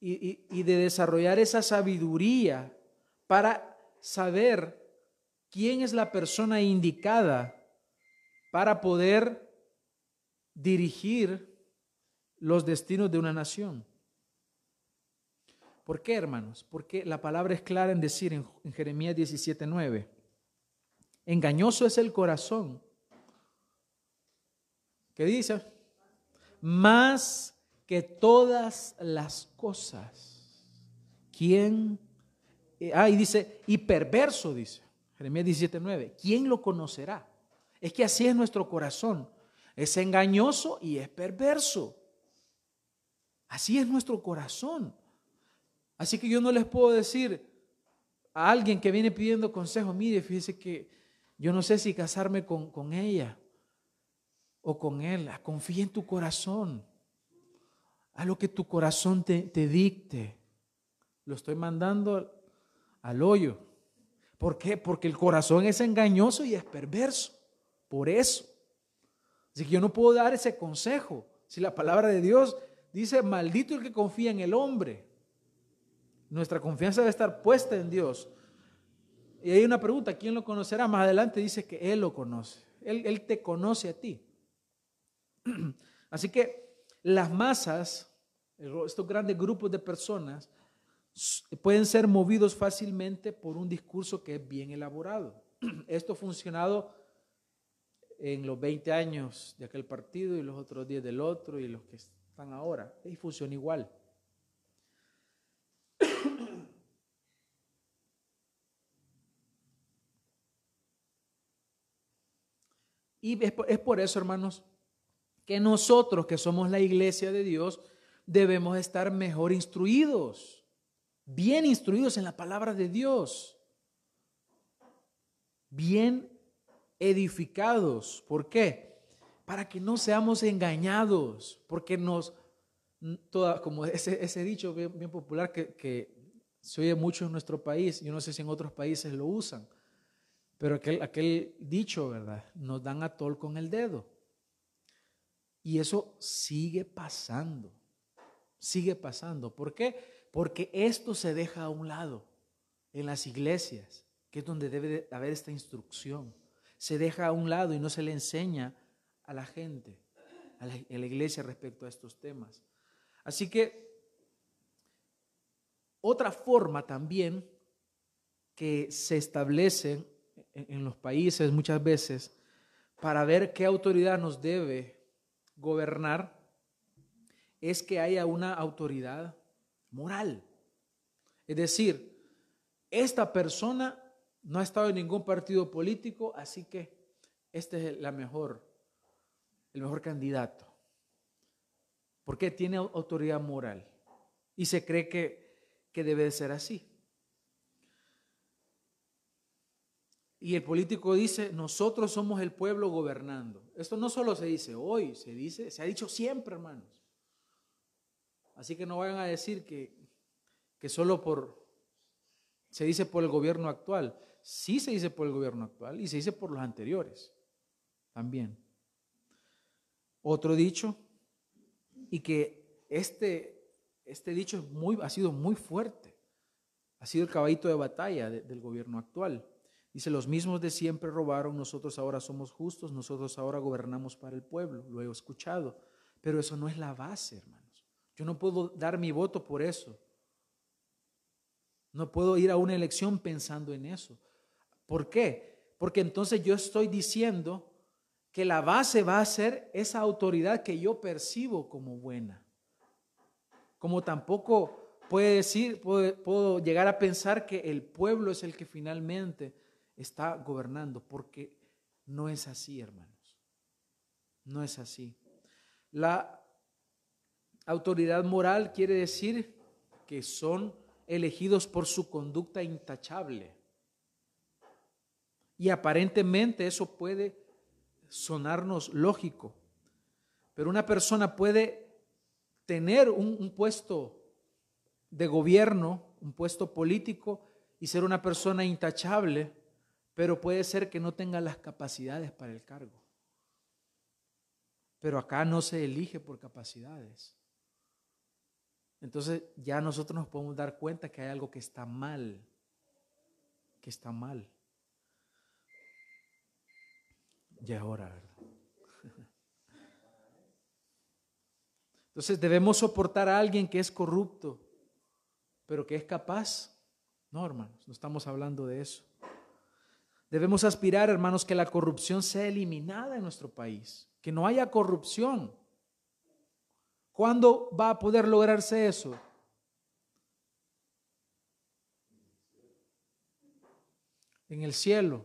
y, de desarrollar esa sabiduría para saber quién es la persona indicada para poder dirigir los destinos de una nación. ¿Por qué, hermanos? Porque la palabra es clara en decir en, en Jeremías 17:9, engañoso es el corazón. ¿Qué dice? Más que todas las cosas. ¿Quién? Eh, ah, y dice, y perverso, dice Jeremías 17:9. ¿Quién lo conocerá? Es que así es nuestro corazón. Es engañoso y es perverso. Así es nuestro corazón. Así que yo no les puedo decir a alguien que viene pidiendo consejo, mire, fíjese que yo no sé si casarme con, con ella o con él. Confía en tu corazón. A lo que tu corazón te, te dicte. Lo estoy mandando al hoyo. ¿Por qué? Porque el corazón es engañoso y es perverso. Por eso. Así que yo no puedo dar ese consejo. Si la palabra de Dios dice, maldito el que confía en el hombre. Nuestra confianza debe estar puesta en Dios. Y hay una pregunta, ¿quién lo conocerá? Más adelante dice que Él lo conoce. Él, él te conoce a ti. Así que las masas, estos grandes grupos de personas, pueden ser movidos fácilmente por un discurso que es bien elaborado. Esto ha funcionado en los 20 años de aquel partido y los otros 10 del otro y los que están ahora. Y funciona igual. Y es por, eso, hermanos, que nosotros que somos la iglesia de Dios debemos estar mejor instruidos, bien instruidos en la palabra de Dios, bien edificados. ¿Por qué? Para que no seamos engañados, porque nos, toda, como ese, dicho bien, popular que, que, se oye mucho en nuestro país, yo no sé si en otros países lo usan, pero aquel, aquel dicho, ¿verdad? Nos dan a tol con el dedo. Y eso sigue pasando, sigue pasando. ¿Por qué? Porque esto se deja a un lado en las iglesias, que es donde debe haber esta instrucción se deja a un lado y no se le enseña a la gente, a la, iglesia respecto a estos temas. Así que otra forma también que se establece en los países muchas veces para ver qué autoridad nos debe gobernar es que haya una autoridad moral. Es decir, esta persona no ha estado en ningún partido político, así que este es la mejor, el mejor candidato. Porque tiene autoridad moral y se cree que, que debe de ser así. Y el político dice, nosotros somos el pueblo gobernando. Esto no solo se dice hoy, se dice, se ha dicho siempre, hermanos. Así que no vayan a decir que, que solo por, se dice por el gobierno actual. Sí se dice por el gobierno actual y se dice por los anteriores también. Otro dicho, y que este, este dicho ha sido muy fuerte, ha sido el caballito de batalla del gobierno actual. Dice, los mismos de siempre robaron, nosotros ahora somos justos, nosotros ahora gobernamos para el pueblo. Lo he escuchado, pero eso no es la base, hermanos. Yo no puedo dar mi voto por eso. No puedo ir a una elección pensando en eso. ¿Por qué? Porque entonces yo estoy diciendo que la base va a ser esa autoridad que yo percibo como buena. Como tampoco puede decir, puedo, llegar a pensar que el pueblo es el que finalmente está gobernando, porque no es así, hermanos. No es así. La autoridad moral quiere decir que son elegidos por su conducta intachable. Y aparentemente eso puede sonarnos lógico, pero una persona puede tener un, puesto de gobierno, un puesto político y ser una persona intachable, pero puede ser que no tenga las capacidades para el cargo. Pero acá no se elige por capacidades. Entonces ya nosotros nos podemos dar cuenta que hay algo que está mal, que está mal. Ya ahora, ¿verdad? Entonces debemos soportar a alguien que es corrupto, pero que es capaz. No, hermanos, no estamos hablando de eso. Debemos aspirar, hermanos, que la corrupción sea eliminada en nuestro país, que no haya corrupción. ¿Cuándo va a poder lograrse eso? En el cielo.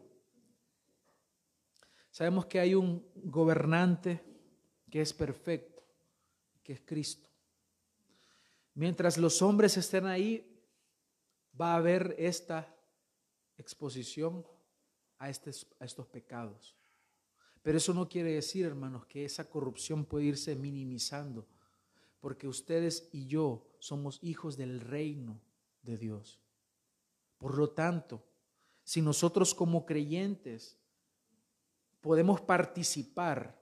Sabemos que hay un gobernante que es perfecto, que es Cristo. Mientras los hombres estén ahí, va a haber esta exposición a, estos pecados. Pero eso no quiere decir, hermanos, que esa corrupción puede irse minimizando, porque ustedes y yo somos hijos del reino de Dios. Por lo tanto, si nosotros como creyentes podemos participar,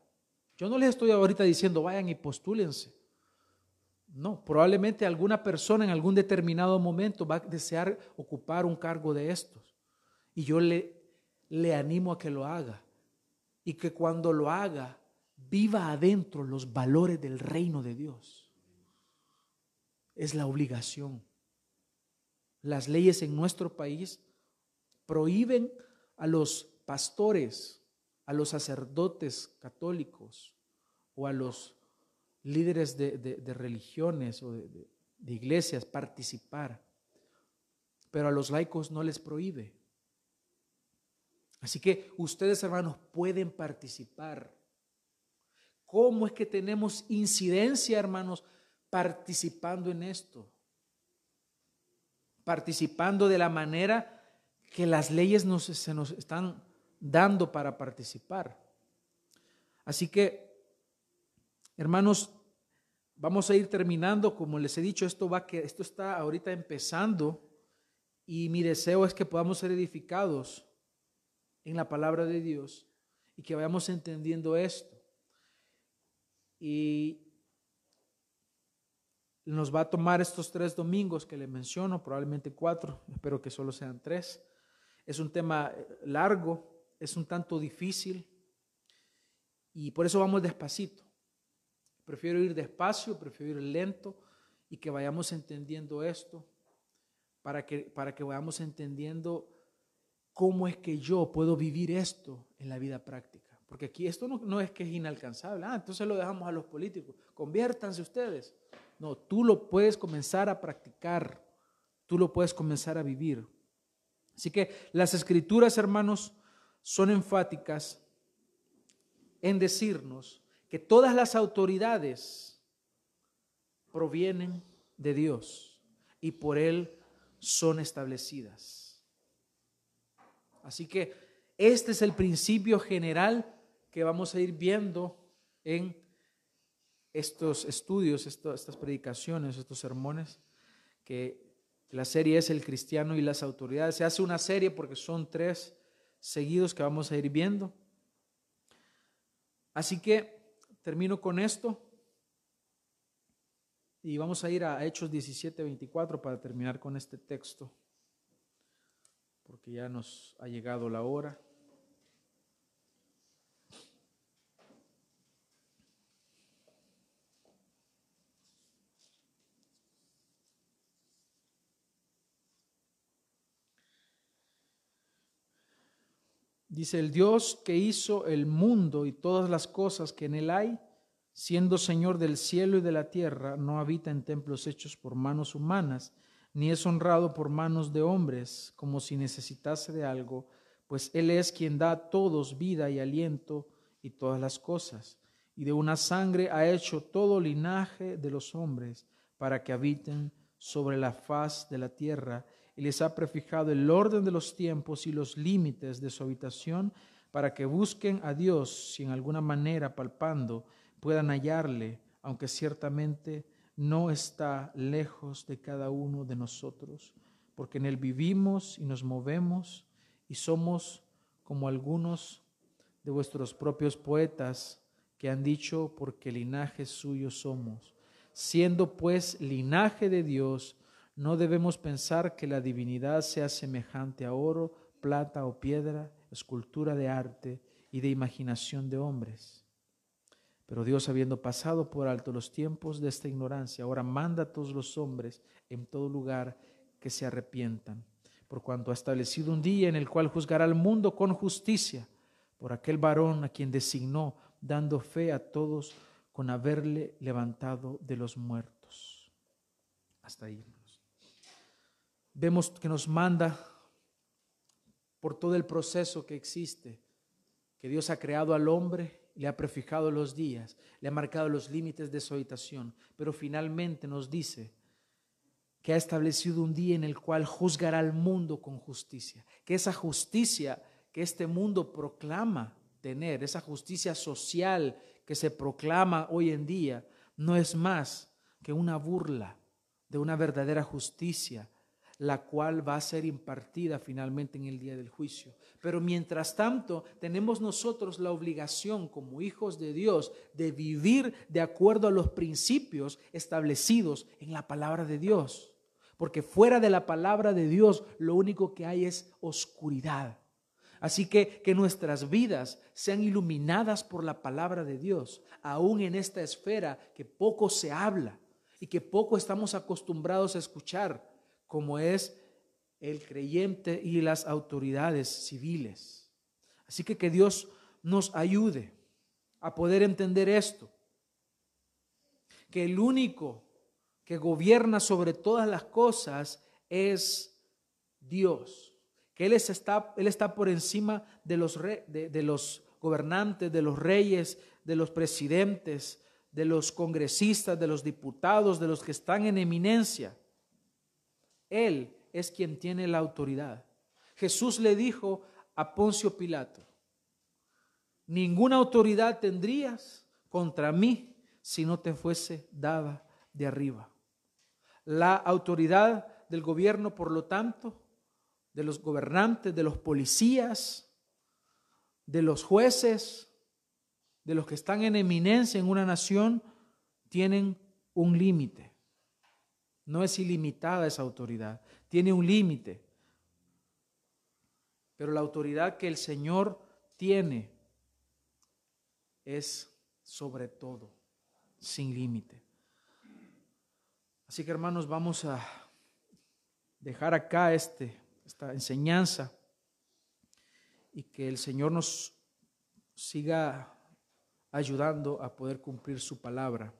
yo no les estoy ahorita diciendo vayan y postúlense. No, probablemente alguna persona en algún determinado momento va a desear ocupar un cargo de estos. Y yo le, le animo a que lo haga. Y que cuando lo haga, viva adentro los valores del reino de Dios. Es la obligación. Las leyes en nuestro país prohíben a los pastores, a los sacerdotes católicos o a los líderes de, religiones o de, iglesias participar, pero a los laicos no les prohíbe. Así que ustedes, hermanos, pueden participar. ¿Cómo es que tenemos incidencia, hermanos, participando en esto? Participando de la manera que las leyes nos, se nos están dando para participar. Así que, hermanos, vamos a ir terminando. Como les he dicho, esto, va que, esto está ahorita empezando y mi deseo es que podamos ser edificados en la palabra de Dios y que vayamos entendiendo esto. Y nos va a tomar estos tres domingos que le menciono, probablemente cuatro, espero que solo sean tres. Es un tema eh, largo, es un tanto difícil y por eso vamos despacito. Prefiero ir despacio, prefiero ir lento y que vayamos entendiendo esto para que, para que vayamos entendiendo cómo es que yo puedo vivir esto en la vida práctica. Porque aquí esto no, es que es inalcanzable. Ah, entonces lo dejamos a los políticos. Conviértanse ustedes. No, tú lo puedes comenzar a practicar. Tú lo puedes comenzar a vivir. Así que las escrituras, hermanos, son enfáticas en decirnos que todas las autoridades provienen de Dios y por Él son establecidas. Así que este es el principio general que vamos a ir viendo en estos estudios, estas predicaciones, estos sermones que la serie es El cristiano y las autoridades. Se hace una serie porque son tres seguidos que vamos a ir viendo. Así que termino con esto y vamos a ir a Hechos 17, 24 para terminar con este texto, porque ya nos ha llegado la hora. Dice, el Dios que hizo el mundo y todas las cosas que en él hay, siendo Señor del cielo y de la tierra, no habita en templos hechos por manos humanas, ni es honrado por manos de hombres, como si necesitase de algo, pues Él es quien da a todos vida y aliento y todas las cosas, y de una sangre ha hecho todo linaje de los hombres, para que habiten sobre la faz de la tierra, y les ha prefijado el orden de los tiempos y los límites de su habitación para que busquen a Dios si en alguna manera palpando puedan hallarle, aunque ciertamente no está lejos de cada uno de nosotros, porque en él vivimos y nos movemos y somos como algunos de vuestros propios poetas que han dicho, porque linaje suyo somos. Siendo pues linaje de Dios, no debemos pensar que la divinidad sea semejante a oro, plata o piedra, escultura de arte y de imaginación de hombres. Pero Dios, habiendo pasado por alto los tiempos de esta ignorancia, ahora manda a todos los hombres en todo lugar que se arrepientan, por cuanto ha establecido un día en el cual juzgará al mundo con justicia por aquel varón a quien designó, dando fe a todos con haberle levantado de los muertos. Hasta ahí vemos que nos manda por todo el proceso que existe, que Dios ha creado al hombre, le ha prefijado los días, le ha marcado los límites de su habitación, pero finalmente nos dice que ha establecido un día en el cual juzgará al mundo con justicia, que esa justicia que este mundo proclama tener, esa justicia social que se proclama hoy en día, no es más que una burla de una verdadera justicia, la cual va a ser impartida finalmente en el día del juicio. Pero mientras tanto, tenemos nosotros la obligación como hijos de Dios de vivir de acuerdo a los principios establecidos en la palabra de Dios. Porque fuera de la palabra de Dios, lo único que hay es oscuridad. Así que que nuestras vidas sean iluminadas por la palabra de Dios, aún en esta esfera que poco se habla y que poco estamos acostumbrados a escuchar, como es el creyente y las autoridades civiles. Así que que Dios nos ayude a poder entender esto, que el único que gobierna sobre todas las cosas es Dios que Él está, él está por encima de los, de, los gobernantes, de los reyes, de los presidentes, de los congresistas, de los diputados, de los que están en eminencia. Él es quien tiene la autoridad. Jesús le dijo a Poncio Pilato, ninguna autoridad tendrías contra mí si no te fuese dada de arriba. La autoridad del gobierno, por lo tanto, de los gobernantes, de los policías, de los jueces, de los que están en eminencia en una nación, tienen un límite. No es ilimitada esa autoridad, tiene un límite. Pero la autoridad que el Señor tiene es sobre todo, sin límite. Así que hermanos, vamos a dejar acá este esta enseñanza y que el Señor nos siga ayudando a poder cumplir su palabra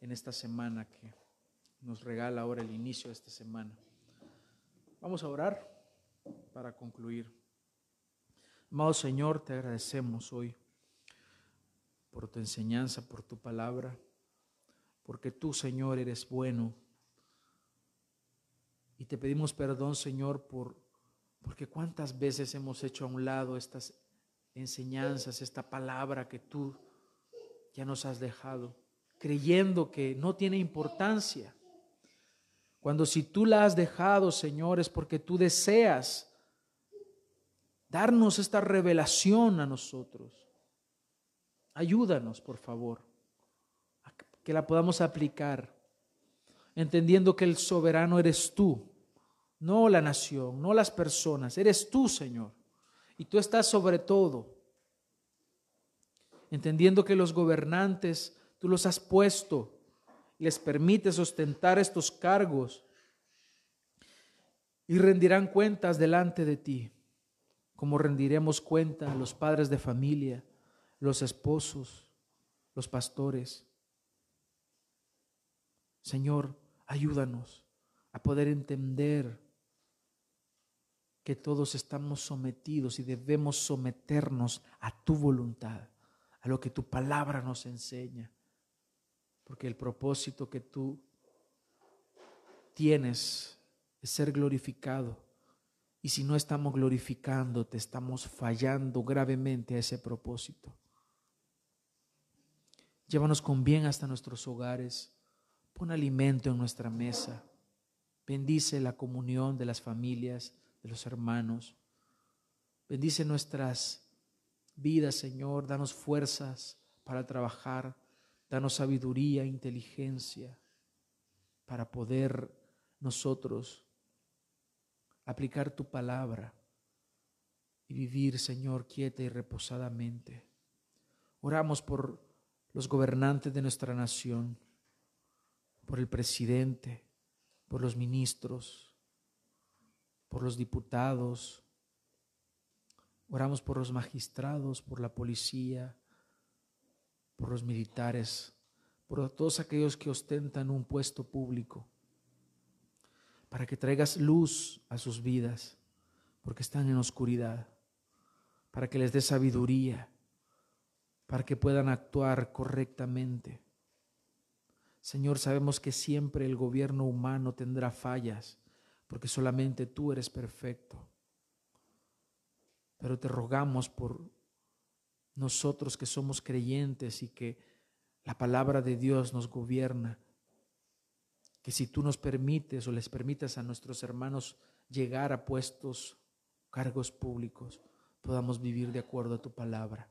en esta semana que nos regala ahora el inicio de esta semana. Vamos a orar para concluir. Amado Señor, te agradecemos hoy por tu enseñanza, por tu palabra, porque tú, Señor, eres bueno y te pedimos perdón, Señor, por porque cuántas veces hemos hecho a un lado estas enseñanzas, esta palabra que tú ya nos has dejado, creyendo que no tiene importancia. Cuando si tú la has dejado, Señor, es porque tú deseas darnos esta revelación a nosotros. Ayúdanos, por favor, que la podamos aplicar entendiendo que el soberano eres tú, no la nación, no las personas, eres tú, Señor. Y tú estás sobre todo, entendiendo que los gobernantes tú los has puesto, les permites ostentar estos cargos y rendirán cuentas delante de ti, como rendiremos cuenta los padres de familia, los esposos, los pastores. Señor, Ayúdanos a poder entender que todos estamos sometidos y debemos someternos a tu voluntad, a lo que tu palabra nos enseña. Porque el propósito que tú tienes es ser glorificado. Y si no estamos glorificando, te estamos fallando gravemente a ese propósito. Llévanos con bien hasta nuestros hogares Pon alimento en nuestra mesa. Bendice la comunión de las familias, de los hermanos. Bendice nuestras vidas, Señor. Danos fuerzas para trabajar. Danos sabiduría, inteligencia para poder nosotros aplicar tu palabra y vivir, Señor, quieta y reposadamente. Oramos por los gobernantes de nuestra nación por el presidente, por los ministros, por los diputados. Oramos por los magistrados, por la policía, por los militares, por todos aquellos que ostentan un puesto público, para que traigas luz a sus vidas, porque están en oscuridad, para que les dé sabiduría, para que puedan actuar correctamente Señor, sabemos que siempre el gobierno humano tendrá fallas, porque solamente tú eres perfecto. pero te rogamos por nosotros que somos creyentes y que la palabra de Dios nos gobierna, que si tú nos permites o les permitas a nuestros hermanos llegar a puestos, cargos públicos, podamos vivir de acuerdo a tu palabra.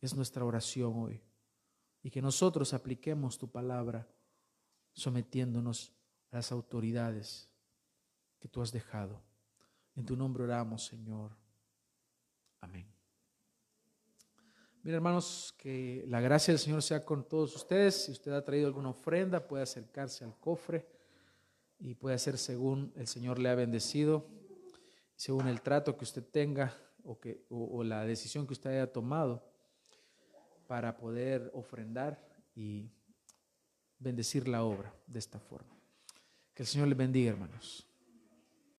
Es nuestra oración hoy. Y que nosotros apliquemos tu palabra sometiéndonos a las autoridades que tú has dejado. En tu nombre oramos, Señor. Amén. Mira, hermanos, que la gracia del Señor sea con todos ustedes. Si usted ha traído alguna ofrenda, puede acercarse al cofre y puede hacer según el Señor le ha bendecido, según el trato que usted tenga o, que, o la decisión que usted haya tomado para poder ofrendar y bendecir la obra de esta forma. Que el Señor le bendiga, hermanos.